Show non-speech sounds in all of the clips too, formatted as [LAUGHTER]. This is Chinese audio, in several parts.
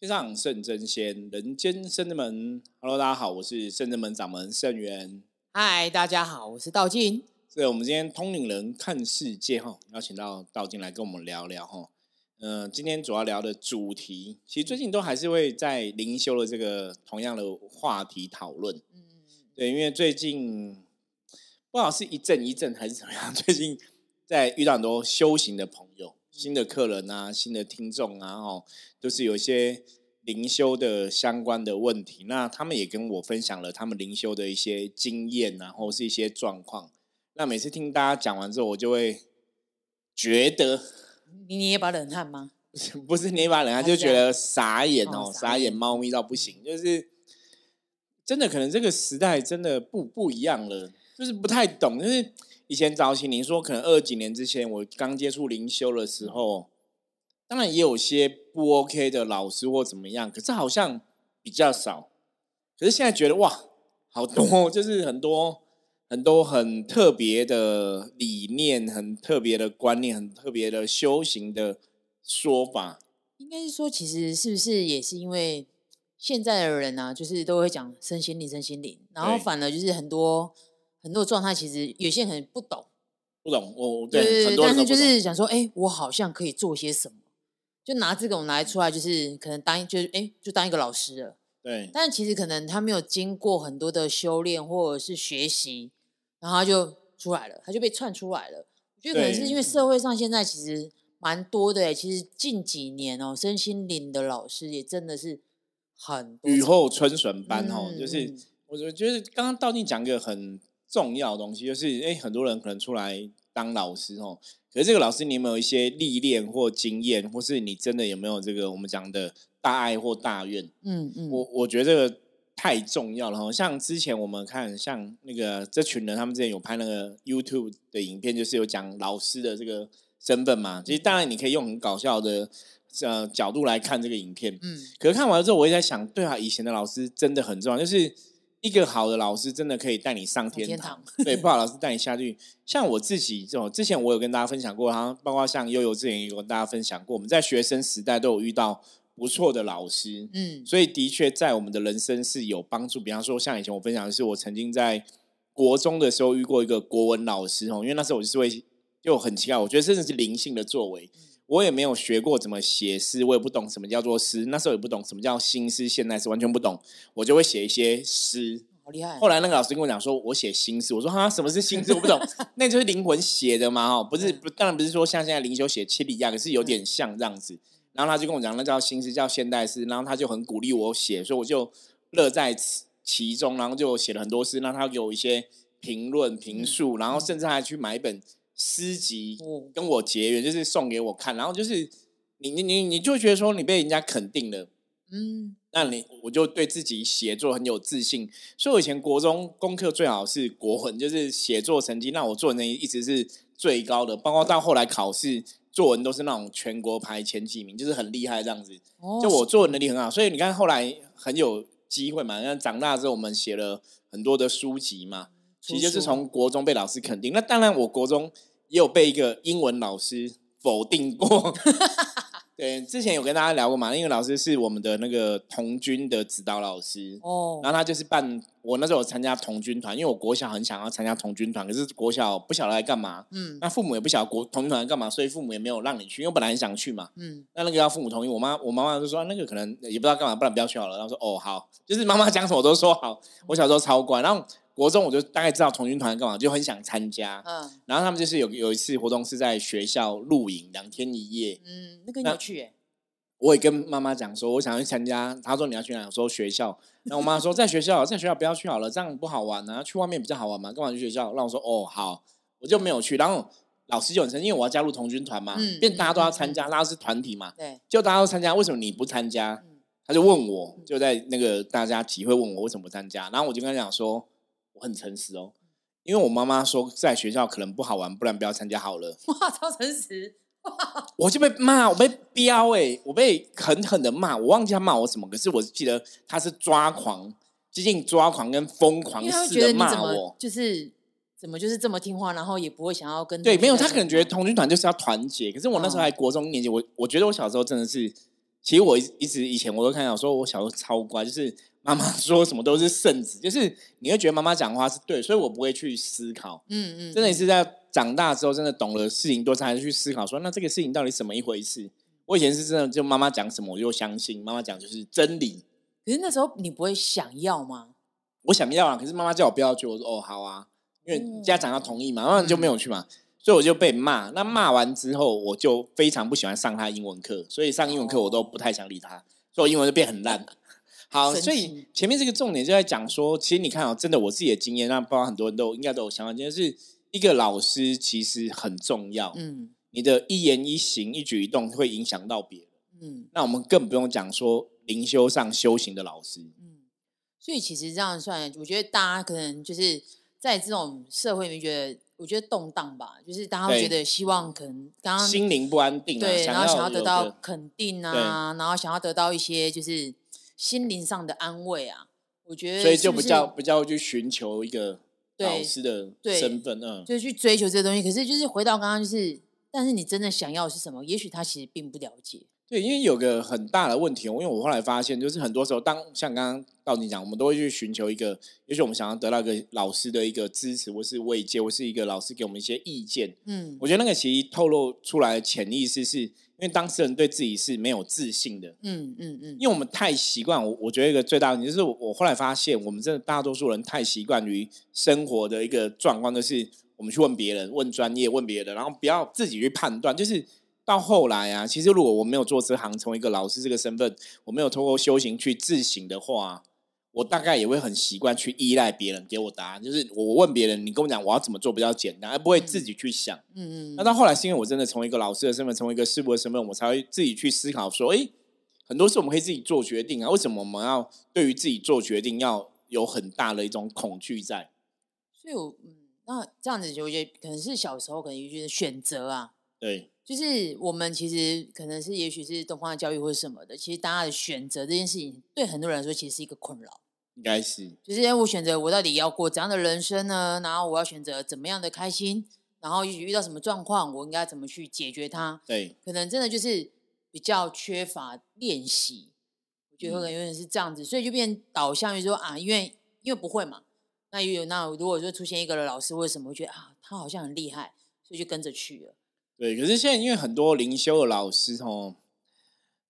天上圣真仙，人间圣真门。Hello，大家好，我是圣真门掌门圣元。嗨，大家好，我是道静。所以，我们今天通灵人看世界哈，邀请到道静来跟我们聊聊哈。嗯，今天主要聊的主题，其实最近都还是会在灵修的这个同样的话题讨论。嗯，对，因为最近不知道是一阵一阵还是怎么样，最近在遇到很多修行的朋友。新的客人啊，新的听众啊，哦，都是有一些灵修的相关的问题。那他们也跟我分享了他们灵修的一些经验，然后是一些状况。那每次听大家讲完之后，我就会觉得，你捏把冷汗吗？[LAUGHS] 不是捏把冷汗，就觉得傻眼哦，傻眼猫咪到不行。就是真的，可能这个时代真的不不一样了，就是不太懂，就是。以前早期，您说可能二几年之前，我刚接触灵修的时候，当然也有些不 OK 的老师或怎么样，可是好像比较少。可是现在觉得哇，好多 [LAUGHS] 就是很多很多很特别的理念，很特别的观念，很特别的修行的说法。应该是说，其实是不是也是因为现在的人啊，就是都会讲身心灵、身心灵，然后反而就是很多。很多状态其实有些人不懂，不懂我对，很多但是就是想说，哎，我好像可以做些什么，就拿这种来出来，就是可能当就是哎，就当一个老师了。对，但其实可能他没有经过很多的修炼或者是学习，然后他就出来了，他就被窜出来了。我觉得可能是因为社会上现在其实蛮多的，其实近几年哦，身心灵的老师也真的是很雨后春笋般哦，就是我我觉得刚刚道静讲一个很。重要的东西就是，哎，很多人可能出来当老师哦，可是这个老师你有没有一些历练或经验，或是你真的有没有这个我们讲的大爱或大愿？嗯嗯，我我觉得这个太重要了哈。像之前我们看，像那个这群人，他们之前有拍那个 YouTube 的影片，就是有讲老师的这个身份嘛。其实当然你可以用很搞笑的呃角度来看这个影片，嗯，可是看完了之后，我也在想，对啊，以前的老师真的很重要，就是。一个好的老师真的可以带你上天堂，对，不好老师 [LAUGHS] 带你下去。像我自己这种，之前我有跟大家分享过，哈，包括像悠悠之前也有跟大家分享过，我们在学生时代都有遇到不错的老师，嗯，所以的确在我们的人生是有帮助。比方说，像以前我分享的是，我曾经在国中的时候遇过一个国文老师哦，因为那时候我就是会就很奇怪，我觉得真的是灵性的作为。我也没有学过怎么写诗，我也不懂什么叫做诗。那时候也不懂什么叫新诗、现代诗，完全不懂。我就会写一些诗，好厉害。后来那个老师跟我讲说，我写新诗。我说哈，什么是新诗？我不懂。[LAUGHS] 那就是灵魂写的嘛，哈，不是不，当然不是说像现在灵修写七里亚，可是有点像这样子。然后他就跟我讲，那叫新诗，叫现代诗。然后他就很鼓励我写，所以我就乐在其中。然后就写了很多诗，让他给我一些评论、评述，然后甚至还去买一本。诗集跟我结缘，就是送给我看，然后就是你你你你就觉得说你被人家肯定了，嗯，那你我就对自己写作很有自信。所以我以前国中功课最好是国文，就是写作成绩，那我作文成绩一直是最高的，包括到后来考试作文都是那种全国排前几名，就是很厉害这样子。就我作文能力很好，所以你看后来很有机会嘛。那长大之后我们写了很多的书籍嘛，其实就是从国中被老师肯定。那当然我国中。也有被一个英文老师否定过。[LAUGHS] 对，之前有跟大家聊过嘛，英文老师是我们的那个童军的指导老师。哦。然后他就是办，我那时候有参加童军团，因为我国小很想要参加童军团，可是国小不晓得来干嘛。嗯。那父母也不晓得国童军团干嘛，所以父母也没有让你去，因为本来很想去嘛。嗯。那那个要父母同意，我妈我妈妈就说那个可能也不知道干嘛，不然不要去好了。然后说哦好，就是妈妈讲什么我都说好。我小时候超乖，然后。国中我就大概知道童军团干嘛，就很想参加。嗯，然后他们就是有有一次活动是在学校露营两天一夜。嗯，那个你去？我也跟妈妈讲说，我想去参加。她说你要去哪？我说学校。然后我妈说在学校，[LAUGHS] 在学校不要去好了，这样不好玩啊。去外面比较好玩嘛，干嘛去学校？让我说哦好，我就没有去。然后老师就很生气，因为我要加入童军团嘛，嗯变大家都要参加，拉是团体嘛。对，就大家都参加，为什么你不参加？他就问我，就在那个大家集会问我为什么不参加。然后我就跟他讲说。很诚实哦，因为我妈妈说在学校可能不好玩，不然不要参加好了。哇，超诚实！我就被骂，我被飙哎，我被狠狠的骂。我忘记他骂我什么，可是我记得他是抓狂，接近抓狂跟疯狂似的骂我，就是怎么就是这么听话，然后也不会想要跟对，没有他可能觉得童军团就是要团结。可是我那时候还国中年级，我我觉得我小时候真的是其实我一一直以前我都看到说，我小时候超乖，就是妈妈 [LAUGHS] 说什么都是圣旨，就是你会觉得妈妈讲话是对，所以我不会去思考。嗯嗯，真的是在长大之后，真的懂了事情多，才去思考说，那这个事情到底怎么一回事？我以前是真的，就妈妈讲什么我就相信，妈妈讲就是真理。可是那时候你不会想要吗？我想要啊，可是妈妈叫我不要去，我说哦好啊，因为家长要同意嘛，妈妈就没有去嘛，所以我就被骂。那骂完之后，我就非常不喜欢上他英文课，所以上英文课我都不太想理他，所以我英文就变很烂。好，所以前面这个重点就在讲说，其实你看哦，真的我自己的经验，那包括很多人都应该都有相关经验，是一个老师其实很重要。嗯，你的一言一行、一举一动会影响到别人。嗯，那我们更不用讲说灵修上修行的老师。所以其实这样算，我觉得大家可能就是在这种社会里面，觉得我觉得动荡吧，就是大家会觉得希望可能刚刚心灵不安定，对，然后想要得到肯定啊，然后想要得到一些就是心灵上的安慰啊。我觉得所以就比较比较去寻求一个老师的身份，嗯，就是去追求这些东西。可是就是回到刚刚，就是但是你真的想要是什么？也许他其实并不了解。对，因为有个很大的问题，因为我后来发现，就是很多时候，当像刚刚到你讲，我们都会去寻求一个，也许我们想要得到一个老师的一个支持，或是慰藉，或是一个老师给我们一些意见。嗯，我觉得那个其实透露出来的潜意识，是因为当事人对自己是没有自信的。嗯嗯嗯，因为我们太习惯，我我觉得一个最大的问题就是，我后来发现，我们真的大多数人太习惯于生活的一个状况，就是我们去问别人，问专业，问别人，然后不要自己去判断，就是。到后来啊，其实如果我没有做这行，成为一个老师这个身份，我没有通过修行去自省的话，我大概也会很习惯去依赖别人给我答案。就是我问别人，你跟我讲我要怎么做比较简单，而不会自己去想。嗯嗯。那到后来是因为我真的成为一个老师的身份，成为一个师傅的身份，我才会自己去思考说，哎，很多事我们可以自己做决定啊。为什么我们要对于自己做决定要有很大的一种恐惧在？所以，我嗯，那这样子，我觉得可能是小时候可能就是选择啊。对。就是我们其实可能是，也许是东方的教育或者什么的，其实大家的选择这件事情，对很多人来说其实是一个困扰。应该是，就是我选择我到底要过怎样的人生呢？然后我要选择怎么样的开心？然后遇到什么状况，我应该怎么去解决它？对，可能真的就是比较缺乏练习，我觉得可能有点是这样子，所以就变导向于说啊，因为因为不会嘛，那有那如果说出现一个老师或者什么，我觉得啊，他好像很厉害，所以就跟着去了。对，可是现在因为很多灵修的老师哦，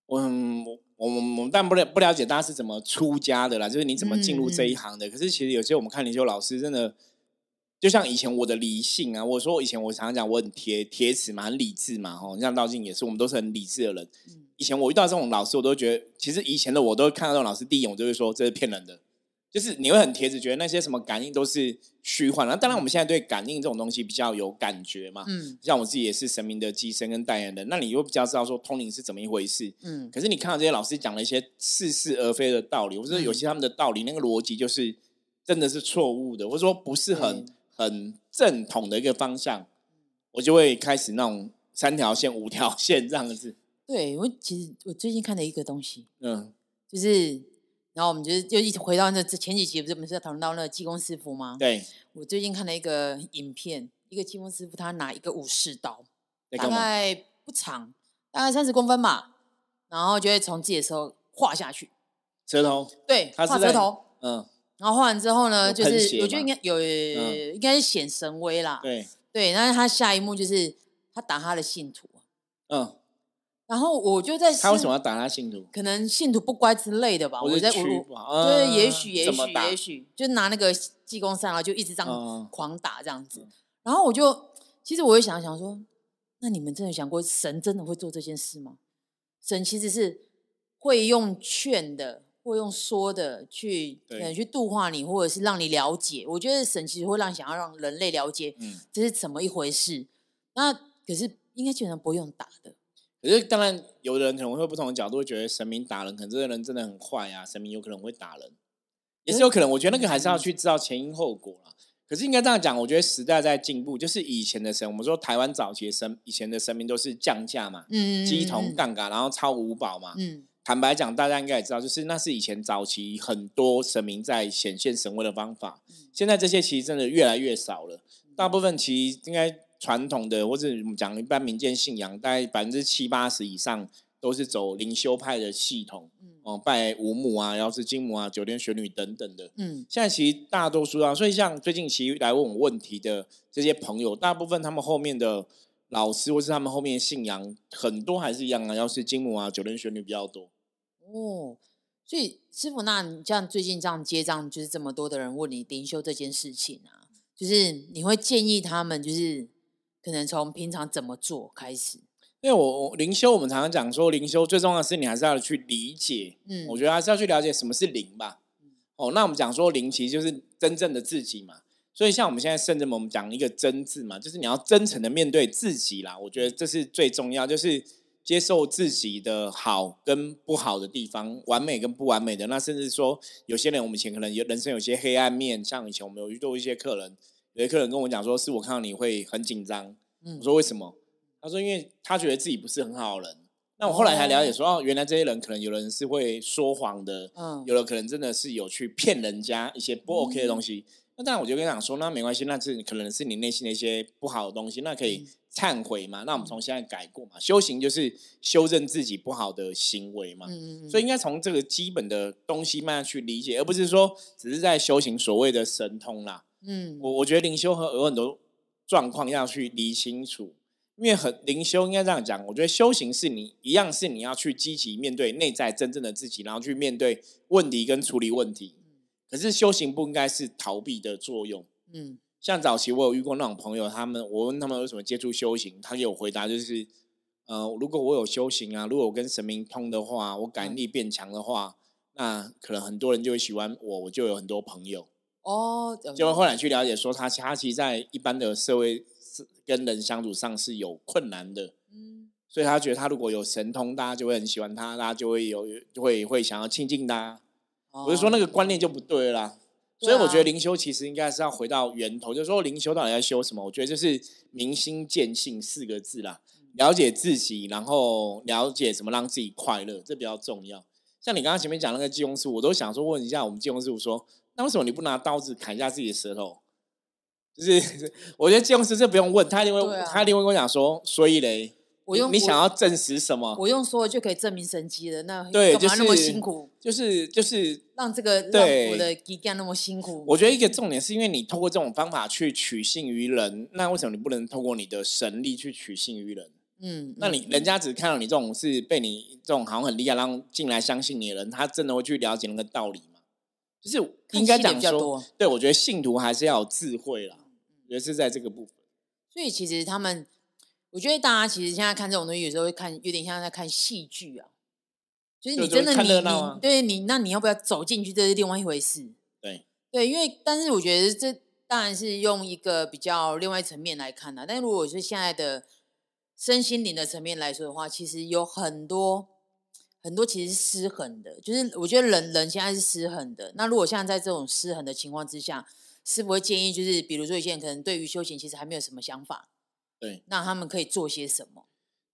我我我们我们但不了不了解大家是怎么出家的啦，就是你怎么进入这一行的。可是其实有些我们看灵修老师真的，就像以前我的理性啊，我说以前我常常讲我很铁铁齿嘛，很理智嘛，吼，像道静也是，我们都是很理智的人。以前我遇到这种老师，我都觉得，其实以前的我都看到这种老师，第一眼我就会说这是骗人的。就是你会很贴子，觉得那些什么感应都是虚幻。那当然，我们现在对感应这种东西比较有感觉嘛。嗯，像我自己也是神明的机身跟代言人，那你又比较知道说通灵是怎么一回事。嗯，可是你看到这些老师讲了一些似是而非的道理，或者有些他们的道理那个逻辑就是真的是错误的，或者说不是很很正统的一个方向，我就会开始那种三条线、五条线这样子。[LAUGHS] 对，我其实我最近看的一个东西，嗯，就是。然后我们就是就一直回到那这前几集不是我们是讨论到那个济公师傅吗？对，我最近看了一个影片，一个济公师傅他拿一个武士刀，大概不长，大概三十公分嘛，然后就会从自己的手画下去，舌头，对，画舌头，嗯，然后画完之后呢，就是我觉得应该有？应该是显神威啦，对，对，但是他下一幕就是他打他的信徒，嗯。然后我就在他为什么要打他信徒？可能信徒不乖之类的吧。我在我对，也许也许也许就拿那个济公扇，然后就一直这样狂打这样子。然后我就其实我会想想说，那你们真的想过神真的会做这件事吗？神其实是会用劝的，会用说的去去度化你，或者是让你了解。我觉得神其实会让想要让人类了解，嗯，这是怎么一回事。那可是应该基本上不用打的。可是，当然，有的人可能会不同的角度，会觉得神明打人，可能这个人真的很坏啊。神明有可能会打人，也是有可能。我觉得那个还是要去知道前因后果了。可是应该这样讲，我觉得时代在进步，就是以前的神，我们说台湾早期的神，以前的神明都是降价嘛，嗯，鸡同杠杆，然后超五宝嘛，嗯。坦白讲，大家应该也知道，就是那是以前早期很多神明在显现神威的方法。现在这些其实真的越来越少了，大部分其实应该。传统的或者我们讲一般民间信仰，大概百分之七八十以上都是走灵修派的系统，哦，拜五母啊，然后是金母啊、九天玄女等等的。嗯，现在其实大多数啊，所以像最近其实来问我问题的这些朋友，大部分他们后面的老师或是他们后面的信仰，很多还是一样啊，要是金母啊、九天玄女比较多。哦，所以师傅，那你像最近这样接账，就是这么多的人问你灵修这件事情啊，就是你会建议他们，就是可能从平常怎么做开始？因为我我灵修，我们常常讲说灵修最重要的是你还是要去理解，嗯，我觉得还是要去了解什么是灵吧。哦，那我们讲说灵其实就是真正的自己嘛。所以像我们现在甚至我们讲一个真字嘛，就是你要真诚的面对自己啦。我觉得这是最重要，就是接受自己的好跟不好的地方，完美跟不完美的。那甚至说有些人我们以前可能有人生有些黑暗面，像以前我们有遇到一些客人，有些客人跟我讲说，是我看到你会很紧张。嗯，我说为什么？他说：“因为他觉得自己不是很好的人。”那我后来才了解说：“哦，原来这些人可能有人是会说谎的，嗯，有的可能真的是有去骗人家一些不 OK 的东西。那当然，我就跟他讲说：那没关系，那是可能是你内心的一些不好的东西，那可以忏悔嘛。那我们从现在改过嘛。修行就是修正自己不好的行为嘛。嗯嗯所以应该从这个基本的东西慢慢去理解，而不是说只是在修行所谓的神通啦。嗯，我我觉得灵修和有很多状况要去理清楚。”因为很灵修应该这样讲，我觉得修行是你一样是你要去积极面对内在真正的自己，然后去面对问题跟处理问题。可是修行不应该是逃避的作用。嗯，像早期我有遇过那种朋友，他们我问他们为什么接触修行，他给我回答就是，呃，如果我有修行啊，如果我跟神明通的话，我感应力变强的话，那可能很多人就会喜欢我，我就有很多朋友。哦，就后来去了解说，他他其实，在一般的社会。跟人相处上是有困难的，嗯，所以他觉得他如果有神通，大家就会很喜欢他，大家就会有就会会想要亲近他。我就说那个观念就不对啦，所以我觉得灵修其实应该是要回到源头，就是说灵修到底在修什么？我觉得就是明心见性四个字啦，了解自己，然后了解什么让自己快乐，这比较重要。像你刚刚前面讲那个济公师，我都想说问一下我们济公师傅说，那为什么你不拿刀子砍一下自己的舌头？就是 [LAUGHS] 我觉得金融师这不用问他，一定会他一定会跟我讲说，所以嘞，我用你想要证实什么？我用说就可以证明神奇了。那对，就是那么辛苦，就是就是让这个让我的基干那么辛苦。我觉得一个重点是因为你透过这种方法去取信于人，那为什么你不能透过你的神力去取信于人？嗯，那你人家只看到你这种是被你这种好像很厉害，让进来相信你的人，他真的会去了解那个道理吗？就是应该讲说，对我觉得信徒还是要有智慧啦。也是在这个部分，所以其实他们，我觉得大家其实现在看这种东西，有时候会看有点像在看戏剧啊。就是你真的你你对你那你要不要走进去，这是另外一回事。对对，因为但是我觉得这当然是用一个比较另外层面来看的。但如果是现在的身心灵的层面来说的话，其实有很多很多其实是失衡的。就是我觉得人人现在是失衡的。那如果像在这种失衡的情况之下，是不会建议，就是比如说有些人可能对于修行其实还没有什么想法，对，那他们可以做些什么？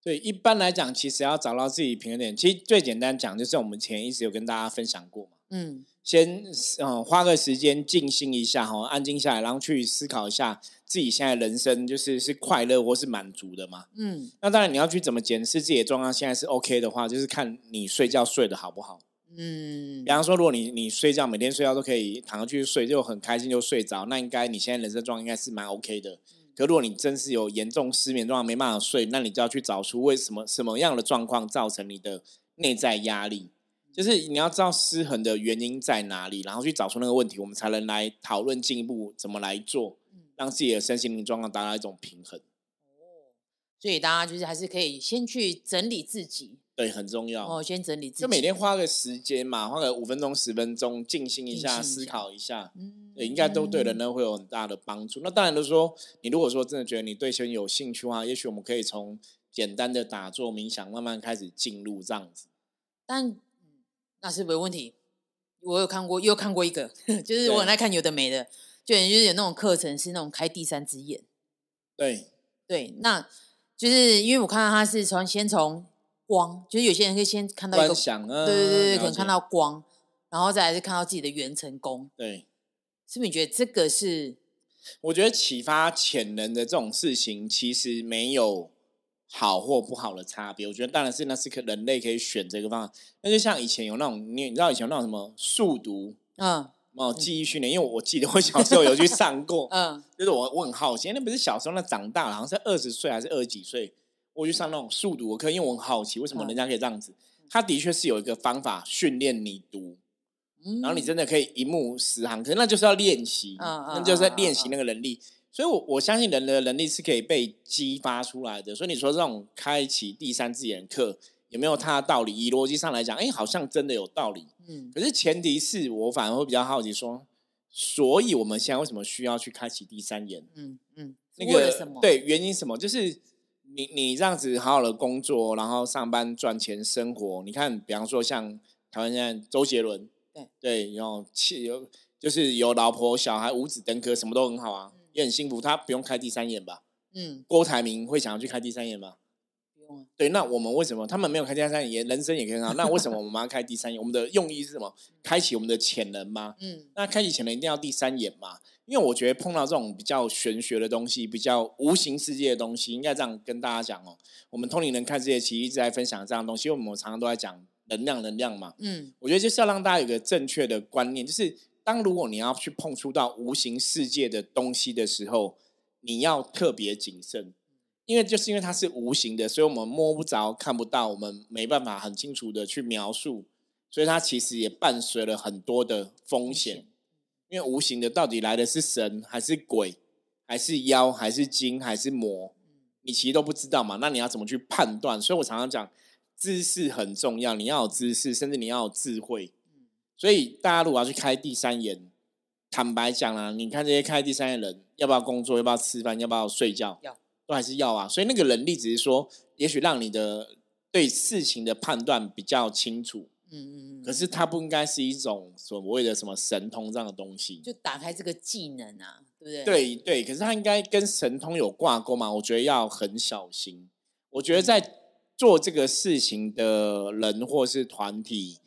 对，一般来讲，其实要找到自己平衡点，其实最简单讲，就是我们前一直有跟大家分享过嘛，嗯，先嗯花个时间静心一下哈，安静下来，然后去思考一下自己现在人生就是是快乐或是满足的嘛，嗯，那当然你要去怎么检视自己的状况，现在是 OK 的话，就是看你睡觉睡得好不好。嗯，比方说，如果你你睡觉每天睡觉都可以躺下去睡，就很开心就睡着，那应该你现在人生状应该是蛮 OK 的。可如果你真是有严重失眠状况没办法睡，那你就要去找出为什么什么样的状况造成你的内在压力，就是你要知道失衡的原因在哪里，然后去找出那个问题，我们才能来讨论进一步怎么来做，让自己的身心灵状况达到一种平衡。哦，所以大家就是还是可以先去整理自己。对，很重要。哦，先整理自己，就每天花个时间嘛，花个五分钟、十分钟，静心一下，思考一下，嗯，应该都对人呢会有很大的帮助。那当然，都说你如果说真的觉得你对修有兴趣的话，也许我们可以从简单的打坐、冥想慢慢开始进入这样子。但那是没问题。我有看过，又看过一个，[LAUGHS] 就是我很爱看有的没的，就就是有那种课程是那种开第三只眼。对对，那就是因为我看到他是从先从。光就是有些人可以先看到一个，对对对，可能看到光，然后再来是看到自己的元成功。对，是不是你觉得这个是？我觉得启发潜能的这种事情，其实没有好或不好的差别。我觉得当然是那是可人类可以选这个方法。那就像以前有那种你你知道以前有那种什么速读嗯哦记忆训练，因为我记得我小时候有去上过，[LAUGHS] 嗯就是我我很好奇，那不是小时候那长大了，好像是二十岁还是二十几岁，我去上那种速读的课，因为我很好奇为什么人家可以这样子。他的确是有一个方法训练你读，嗯，然后你真的可以一目十行，可是那就是要练习，嗯嗯那就是在练习那个能力。所以我，我相信人的能力是可以被激发出来的。所以你说这种开启第三只眼课有没有它的道理？以逻辑上来讲，哎，好像真的有道理。嗯可是前提是我反而会比较好奇说，所以我们现在为什么需要去开启第三眼？嗯嗯，那个对原因什么？就是你你这样子好好的工作，然后上班赚钱生活。你看，比方说像台湾现在周杰伦，对对，然后气有就是有老婆小孩五子登科，什么都很好啊，也很幸福。他不用开第三眼吧？嗯，郭台铭会想要去开第三眼吗？不用啊，对，那我们为什么他们没有开第三眼，人生也很好？那为什么我们要开第三眼？我们的用意是什么？[LAUGHS] 开启我们的潜能吗？嗯那开启潜能一定要第三眼嘛？因为我觉得碰到这种比较玄学的东西，比较无形世界的东西，应该这样跟大家讲哦。我们通灵人看世界，其实一直在分享这样的东西，因为我们常常都在讲能量，能量嘛。嗯我觉得就是要让大家有个正确的观念，就是当如果你要去碰触到无形世界的东西的时候，你要特别谨慎，因为就是因为它是无形的，所以我们摸不着、看不到，我们没办法很清楚的去描述，所以它其实也伴随了很多的风险。因为无形的到底来的是神还是鬼，还是妖，还是精，还是魔，你其实都不知道嘛。那你要怎么去判断？所以我常常讲，知识很重要，你要有知识，甚至你要有智慧。所以大家如果要去开第三眼，坦白讲啊，你看这些开第三眼的人，要不要工作，要不要吃饭，要不要睡觉，要都还是要啊。所以那个能力只是说，也许让你的对事情的判断比较清楚，嗯嗯嗯，可是它不应该是一种所谓的什么神通这样的东西。就打开这个技能啊，对不对？，对对，可是它应该跟神通有挂钩嘛？我觉得要很小心。我觉得在做这个事情的人或是团体，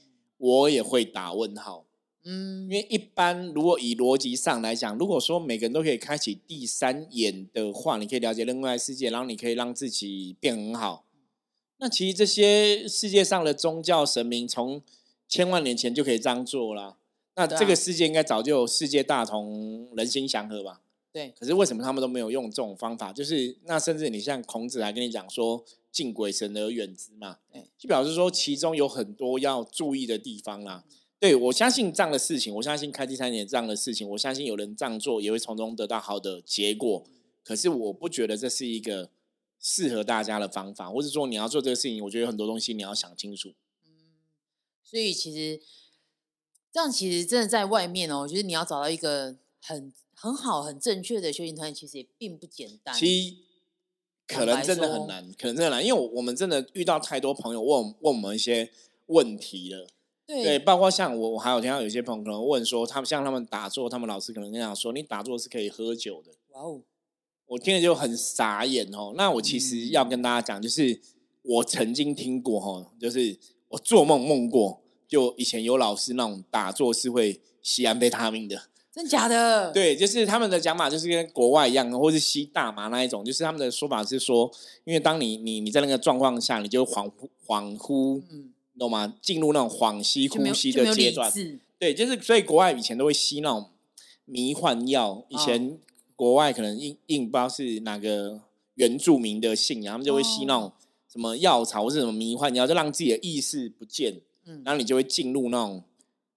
我也会打问号。嗯，因为一般如果以逻辑上来讲，如果说每个人都可以开启第三眼的话，你可以了解另外世界，然后你可以让自己变很好。那其实这些世界上的宗教神明，从千万年前就可以这样做了。那这个世界应该早就世界大同、人心祥和吧？对，可是为什么他们都没有用这种方法？就是那甚至你像孔子还跟你讲说“敬鬼神而远之”嘛，就表示说其中有很多要注意的地方啦。对我相信这样的事情，我相信开第三年这样的事情，我相信有人这样做也会从中得到好的结果。可是我不觉得这是一个适合大家的方法，或者说你要做这个事情，我觉得有很多东西你要想清楚。嗯所以其实这样其实真的在外面哦，我觉得你要找到一个很很好、很正确的修行团体，其实也并不简单。可能真的很难，可能真的很难，因为我我们真的遇到太多朋友问问我们一些问题了。对对，包括像我，我还有听到有些朋友可能问说，他们像他们打坐，他们老师可能跟他讲说，你打坐是可以喝酒的。哇哦，我听了就很傻眼哦。那我其实要跟大家讲，就是我曾经听过哦，就是我做梦梦过，就以前有老师那种打坐是会吸安非他命的。真假的？，对，就是他们的讲法就是跟国外一样，或是吸大麻那一种，就是他们的说法是说，因为当你你你在那个状况下，你就恍惚恍惚，嗯，懂吗？进入那种恍兮呼吸的阶段。对，就是所以国外以前都会吸那种迷幻药，以前国外可能印印不知道是哪个原住民的信仰，他们就会吸那种什么药草或是什么迷幻药，就让自己的意识不见，嗯然后你就会进入那种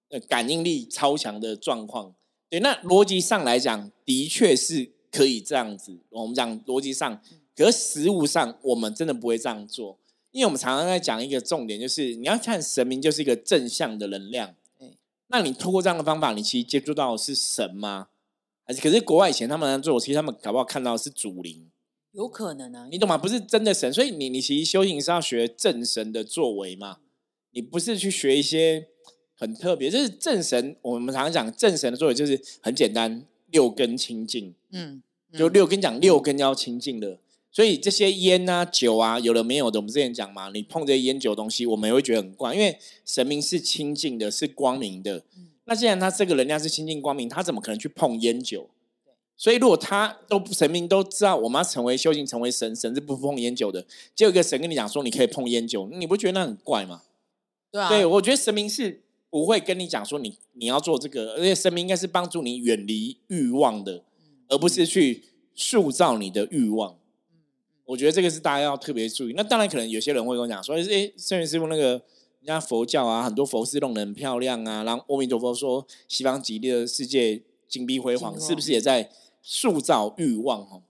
呃感应力超强的状况。对，那逻辑上来讲，的确是可以这样子。我们讲逻辑上，可是实物上，我们真的不会这样做，因为我们常常在讲一个重点，就是你要看神明就是一个正向的能量。对，那你通过这样的方法，你其实接触到的是神吗？还是可是国外以前他们在做，其实他们搞不好看到的是主灵，有可能啊，你懂吗？不是真的神，所以你你其实修行是要学正神的作为嘛，你不是去学一些很特别，就是正神。我们常常讲正神的作为就是很简单，六根清净，嗯，嗯就六根讲六根要清净的。所以这些烟啊、酒啊，有的没有的，我们之前讲嘛，你碰这些烟酒的东西，我们也会觉得很怪，因为神明是清净的，是光明的。那既然他这个能量是清净光明，他怎么可能去碰烟酒？所以如果他都神明都知道我们要成为修行成为神，神是不碰烟酒的，结果一个神跟你讲说你可以碰烟酒，你不觉得那很怪吗？对啊，对，我觉得神明是不会跟你讲说你你要做这个，而且神明应该是帮助你远离欲望的，而不是去塑造你的欲望。我觉得这个是大家要特别注意。那当然，可能有些人会跟我讲说：“哎，圣元师傅，那个人家佛教啊，很多佛寺弄得很漂亮啊。”然后阿弥陀佛说：“西方极乐的世界金碧辉煌，是不是也在塑造欲望？”哈，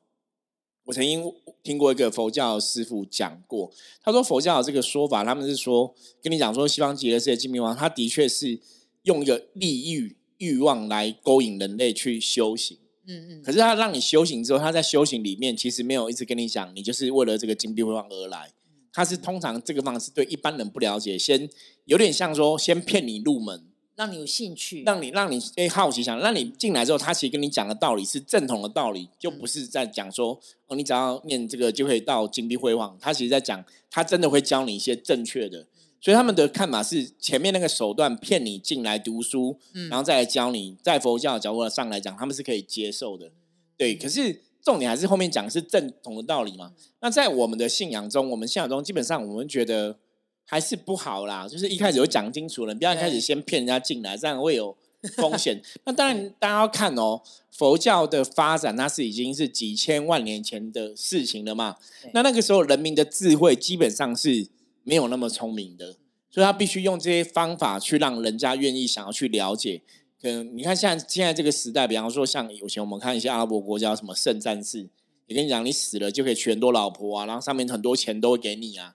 我曾经听过一个佛教师傅讲过，他说佛教的这个说法，他们是说跟你讲说西方极乐世界金碧辉煌，他的确是用一个利欲欲望来勾引人类去修行。嗯嗯，可是他让你修行之后，他在修行里面其实没有一直跟你讲，你就是为了这个金碧辉煌而来。他是通常这个方式对一般人不了解，先有点像说先骗你入门，让你有兴趣，让你让你诶好奇想，让你进来之后，他其实跟你讲的道理是正统的道理，就不是在讲说哦，你只要念这个就可以到金碧辉煌。他其实在讲，他真的会教你一些正确的。所以他们的看法是，前面那个手段骗你进来读书，然后再来教你，在佛教的角度上来讲，他们是可以接受的。对，可是重点还是后面讲是正统的道理嘛。那在我们的信仰中，我们信仰中基本上我们觉得还是不好啦。就是一开始有讲清楚了，不要一开始先骗人家进来，这样会有 [LAUGHS] 风险。那当然，大家要看哦，佛教的发展那是已经是几千万年前的事情了嘛。那那个时候人民的智慧基本上是。没有那么聪明的，所以他必须用这些方法去让人家愿意想要去了解。可能你看，像现在这个时代，比方说像以前我们看一些阿拉伯国家，什么圣战士，也跟你讲，你死了就可以娶很多老婆啊，然后上面很多钱都会给你啊。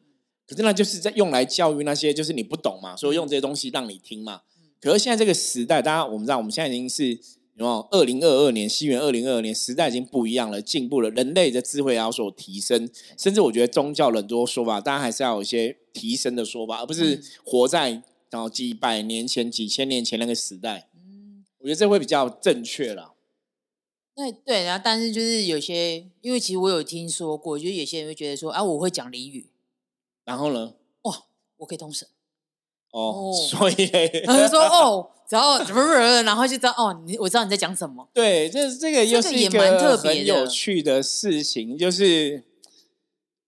可是那就是在用来教育那些就是你不懂嘛，所以用这些东西让你听嘛。可是现在这个时代，大家我们知道，我们现在已经是。哦，二零二二年，西元二零二二年，时代已经不一样了，进步了，人类的智慧要所提升，甚至我觉得宗教很多说法，大家还是要有一些提升的说法，而不是活在然后几百年前、几千年前那个时代。嗯，我觉得这会比较正确了。对对，然后但是就是有些，因为其实我有听说过，就有些人会觉得说，啊，我会讲俚语，然后呢？哇，我可以通神。哦，所以他就说哦，然后什么人，然后就知道哦，你我知道你在讲什么。对，这这个又是一个很有趣的事情，就是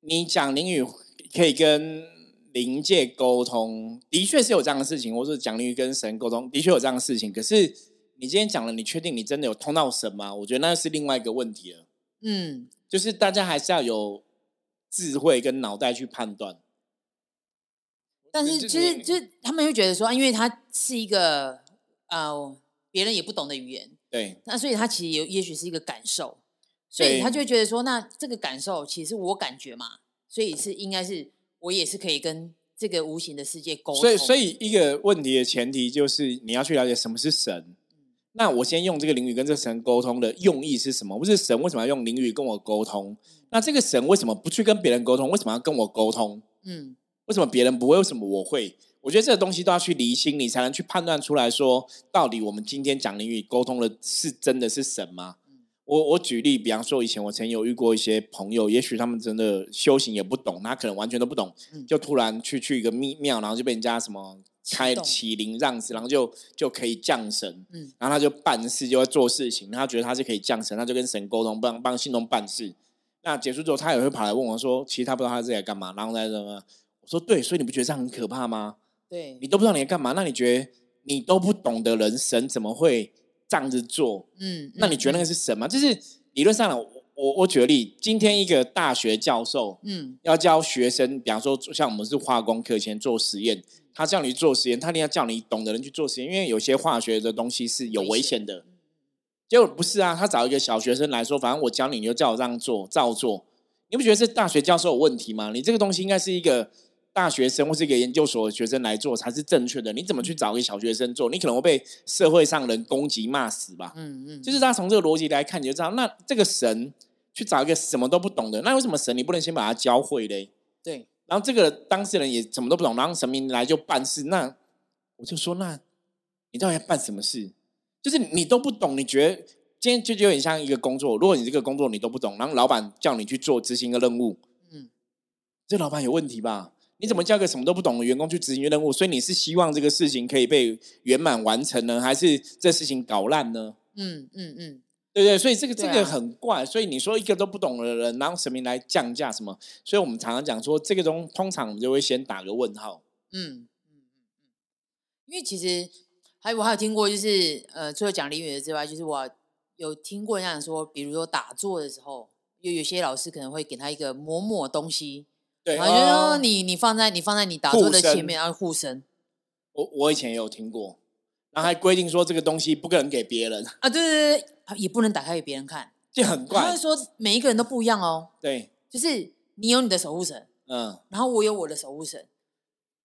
你讲灵语可以跟灵界沟通，的确是有这样的事情，或者讲灵语跟神沟通，的确有这样的事情。可是你今天讲了，你确定你真的有通到神吗？我觉得那是另外一个问题了。嗯，就是大家还是要有智慧跟脑袋去判断。但是其实就是他们会觉得说，因为它是一个呃别人也不懂的语言，对，那所以他其实也也许是一个感受，所以他就会觉得说，那这个感受其实我感觉嘛，所以是应该是我也是可以跟这个无形的世界沟通。所以，所以一个问题的前提就是你要去了解什么是神。那我先用这个灵语跟这个神沟通的用意是什么？不是神为什么要用灵语跟我沟通？那这个神为什么不去跟别人沟通？为什么要跟我沟通？嗯。为什么别人不会？为什么我会？我觉得这个东西都要去厘清，你才能去判断出来说，到底我们今天讲灵语沟通的是真的是神吗？我我举例，比方说，以前我曾有遇过一些朋友，也许他们真的修行也不懂，他可能完全都不懂，就突然去去一个密庙，然后就被人家什么开启灵让子，然后就就可以降神，嗯，然后他就办事，就会做事情，他觉得他是可以降神，他就跟神沟通，帮帮信众办事。那结束之后，他也会跑来问我说，其实他不知道他自己在干嘛，然后在什么。我说对，所以你不觉得这样很可怕吗？对，你都不知道你在干嘛，那你觉得你都不懂的人，神怎么会这样子做？嗯，那你觉得那个是什么？就是理论上呢，我我举个例，今天一个大学教授，嗯，要教学生，比方说像我们是化工课前做实验，他叫你做实验，他一定要叫你懂的人去做实验，因为有些化学的东西是有危险的。结果不是啊，他找一个小学生来说，反正我教你，你就叫我这样做，照做。你不觉得这大学教授有问题吗？你这个东西应该是一个。大学生或是一个研究所的学生来做才是正确的。你怎么去找一个小学生做？你可能会被社会上人攻击骂死吧？嗯嗯，就是他从这个逻辑来看，你就知道，那这个神去找一个什么都不懂的，那为什么神你不能先把他教会嘞？对。然后这个当事人也什么都不懂，然后神明来就办事，那我就说，那你到底要办什么事？就是你都不懂，你觉得今天就有点像一个工作。如果你这个工作你都不懂，然后老板叫你去做执行一个任务，嗯，这老板有问题吧？你怎么叫个什么都不懂的员工去执行任务？所以你是希望这个事情可以被圆满完成呢，还是这事情搞烂呢？嗯嗯嗯。对对，所以这个这个很怪，所以你说一个都不懂的人，然后神明来降价什么？所以我们常常讲说，这个中通常我们就会先打个问号。嗯嗯嗯嗯，因为其实还有我还有听过，就是呃，除了讲俚语的之外，就是我有听过人家讲说，比如说打坐的时候，有有些老师可能会给他一个抹抹东西，对，然后就说哦你你放在你放在你打坐的前面，然后护身我我以前也有听过，然后还规定说这个东西不可能给别人，啊，对对对，也不能打开给别人看。就很怪他会。说每一个人都不一样哦，对，就是你有你的守护神，嗯，然后我有我的守护神，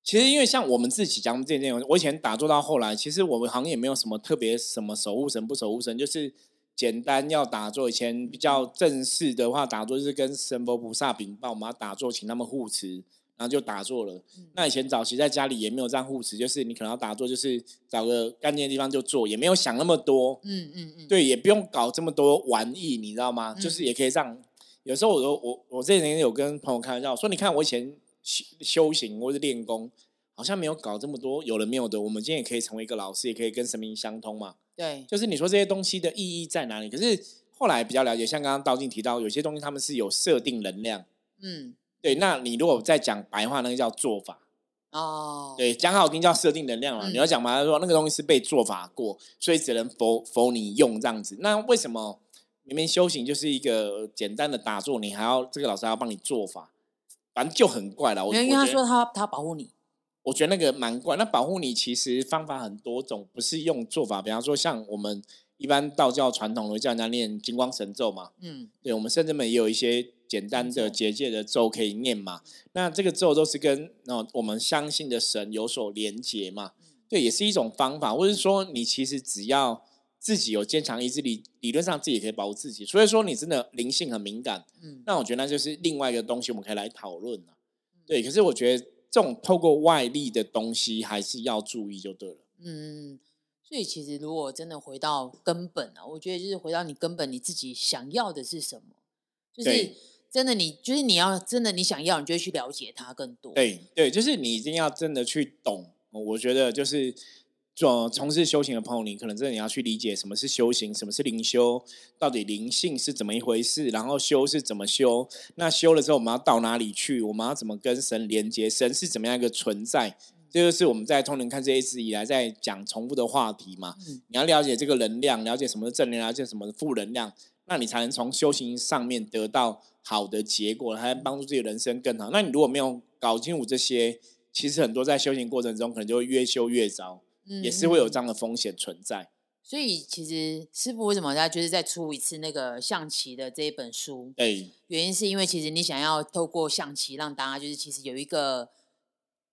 其实因为像我们自己讲这件事情，我以前打坐到后来，其实我们好像也没有什么特别什么守护神不守护神，就是简单要打坐。以前比较正式的话，打坐就是跟神佛菩萨禀报，我们要打坐，请他们护持，然后就打坐了。那以前早期在家里也没有这样护持，就是你可能要打坐，就是找个干净的地方就坐，也没有想那么多。嗯嗯嗯，对，也不用搞这么多玩意，你知道吗？就是也可以让有时候我都我我这几年有跟朋友开玩笑说，你看我以前修修行或是练功，好像没有搞这么多有的没有的。我们今天也可以成为一个老师，也可以跟神明相通嘛。对，就是你说这些东西的意义在哪里？可是后来比较了解，像刚刚道静提到，有些东西他们是有设定能量。嗯对，那你如果再讲白话，那个叫做法。哦，对，讲好听叫设定能量了。嗯你要讲嘛，他说那个东西是被做法过，所以只能否否你用这样子。那为什么明明修行就是一个简单的打坐，你还要这个老师还要帮你做法？反正就很怪了。我没有，因为他说他他保护你，我觉得那个蛮怪。那保护你其实方法很多种，不是用做法。比方说像我们一般道教传统的叫人家念金光神咒嘛，嗯对，我们甚至们也有一些简单的咒结界的咒可以念嘛。那这个咒都是跟哦我们相信的神有所连结嘛，对，也是一种方法，或者是说你其实只要自己有坚强意志力，理论上自己也可以保护自己。所以说你真的灵性很敏感，嗯那我觉得那就是另外一个东西，我们可以来讨论了。对，可是我觉得这种透过外力的东西还是要注意就对了。嗯，所以其实如果真的回到根本啊，我觉得就是回到你根本你自己想要的是什么，就是真的你就是你要真的你想要，你就去了解它更多。，对对，就是你一定要真的去懂。我觉得就是做从事修行的朋友，你可能真的你要去理解什么是修行，什么是灵修，到底灵性是怎么一回事，然后修是怎么修。那修了之后，我们要到哪里去？我们要怎么跟神连接？神是怎么样一个存在？这就是我们在通灵看这一直以来在讲重复的话题嘛。嗯你要了解这个能量，了解什么是正能量，了解什么是负能量，那你才能从修行上面得到好的结果，还能帮助自己的人生更好。那你如果没有搞清楚这些，其实很多在修行过程中可能就会越修越糟，嗯也是会有嗯这样的风险存在。所以其实师傅为什么他就是再出一次那个象棋的这一本书？对原因是因为其实你想要透过象棋让大家就是其实有一个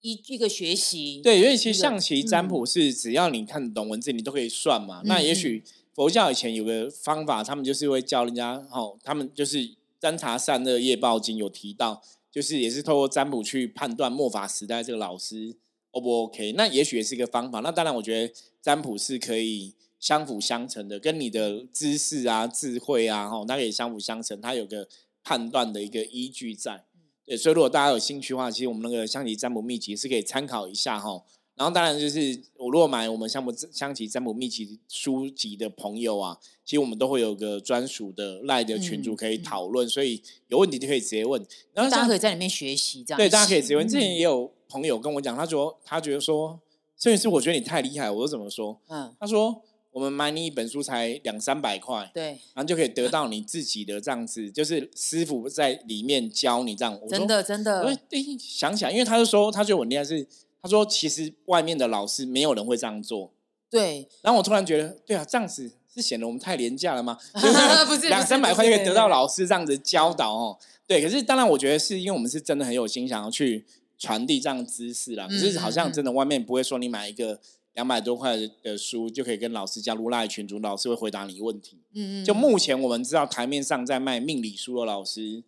一一个学习。对，因为其实象棋占卜是只要你看得懂文字，你都可以算嘛。那也嗯许佛教以前有个方法，他们就是会教人家哦，他们就是占茶善恶业报经有提到，就是也是透过占卜去判断末法时代这个老师 O 不 OK。那也许也是一个方法。那当然，我觉得占卜是可以相辅相成的，跟你的知识啊、智慧啊，哈，那个也相辅相成，它有个判断的一个依据在。对，所以如果大家有兴趣的话，其实我们那个象棋占卜秘籍是可以参考一下哈。然后当然就是我如果买我们项目象棋占卜秘籍书籍的朋友啊，其实我们都会有个专属的赖的群组嗯可以嗯讨论，所以有问题就可以直接问。然后大家可以在里面学习，这样对大家可以直接问。之前嗯也有朋友跟我讲，他说他觉得说，摄影师我觉得你太厉害，我说怎么说？嗯，他说我们买你一本书才两三百块，对，然后就可以得到你自己的这样子，[LAUGHS] 就是师傅在里面教你这样。真的真我的，诶想起来，因为他就说，他觉得我很厉害是，他说其实外面的老师没有人会这样做。对，然后我突然觉得，对啊，这样子是显得我们太廉价了吗？[LAUGHS] 不是两三百块就可以得到老老师这样子教导哦。对，可是当然，我觉得是因为我们是真的很有心想要去传递这样的知识啦。可是好像真的外面不会说你买一个两百多块的书就可以跟老师加入赖群组，老师会回答你问题。嗯嗯，就目前我们知道台面上在卖命理书的老师，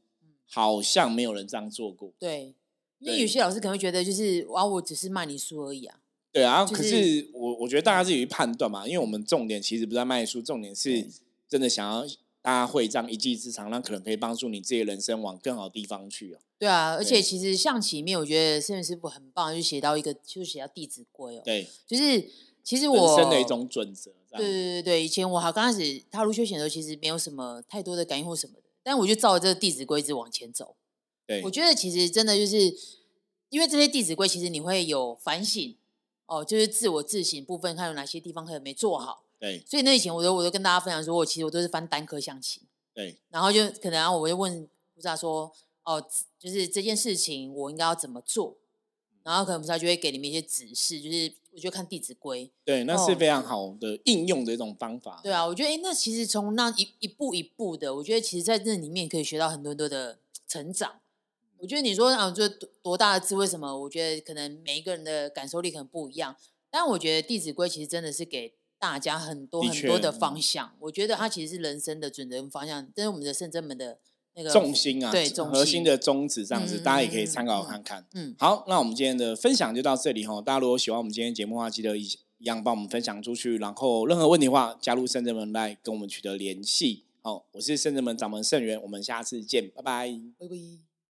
好像没有人这样做过。对，因为有些老师可能会觉得就是哇，我只是卖你书而已啊，对啊，可就是是我我觉得大家自己去判断嘛，因为我们重点其实不是在卖书，重点是真的想要大家会这样一技之长，那可能可以帮助你自己人生往更好的地方去啊。对啊，而且其实象棋里面，我觉得圣元师傅很棒，就写到一个，就是写到《弟子规》哦，对，就是其实人我生的一种准则，对对对对，以前我好刚开始踏入修行的时候，其实没有什么太多的感应或什么的，但我就照着这个《弟子规》一直往前走。对，我觉得其实真的就是因为这些《弟子规》，其实你会有反省哦，就是自我自省部分，看有哪些地方可能没做好。对，所以那以前我都我都跟大家分享说，我其实我都是翻单科象棋。对，然后就可能我就问菩萨说，哦，就是这件事情我应该要怎么做？然后可能菩萨就会给你们一些指示，就是我就看《弟子规》。对，那是非常好的应用的一种方法。对啊，我觉得哎，那其实从那一一步一步的，我觉得其实在这里面可以学到很多很多的成长。我觉得你说啊，就多大的智慧什么？我觉得可能每一个人的感受力可能不一样。但我觉得《弟子规》其实真的是给大家很多很多的方向。我觉得它其实是人生的准则方向，这是我们的圣真门的那个重心啊，对，核心的宗旨这样子，大家也可以参考看看。嗯，好，那我们今天的分享就到这里哈。大家如果喜欢我们今天节目的话，记得一一样帮我们分享出去。然后任何问题的话，加入圣真门来跟我们取得联系。好，我是圣真门掌门圣元，我们下次见，拜拜，拜拜。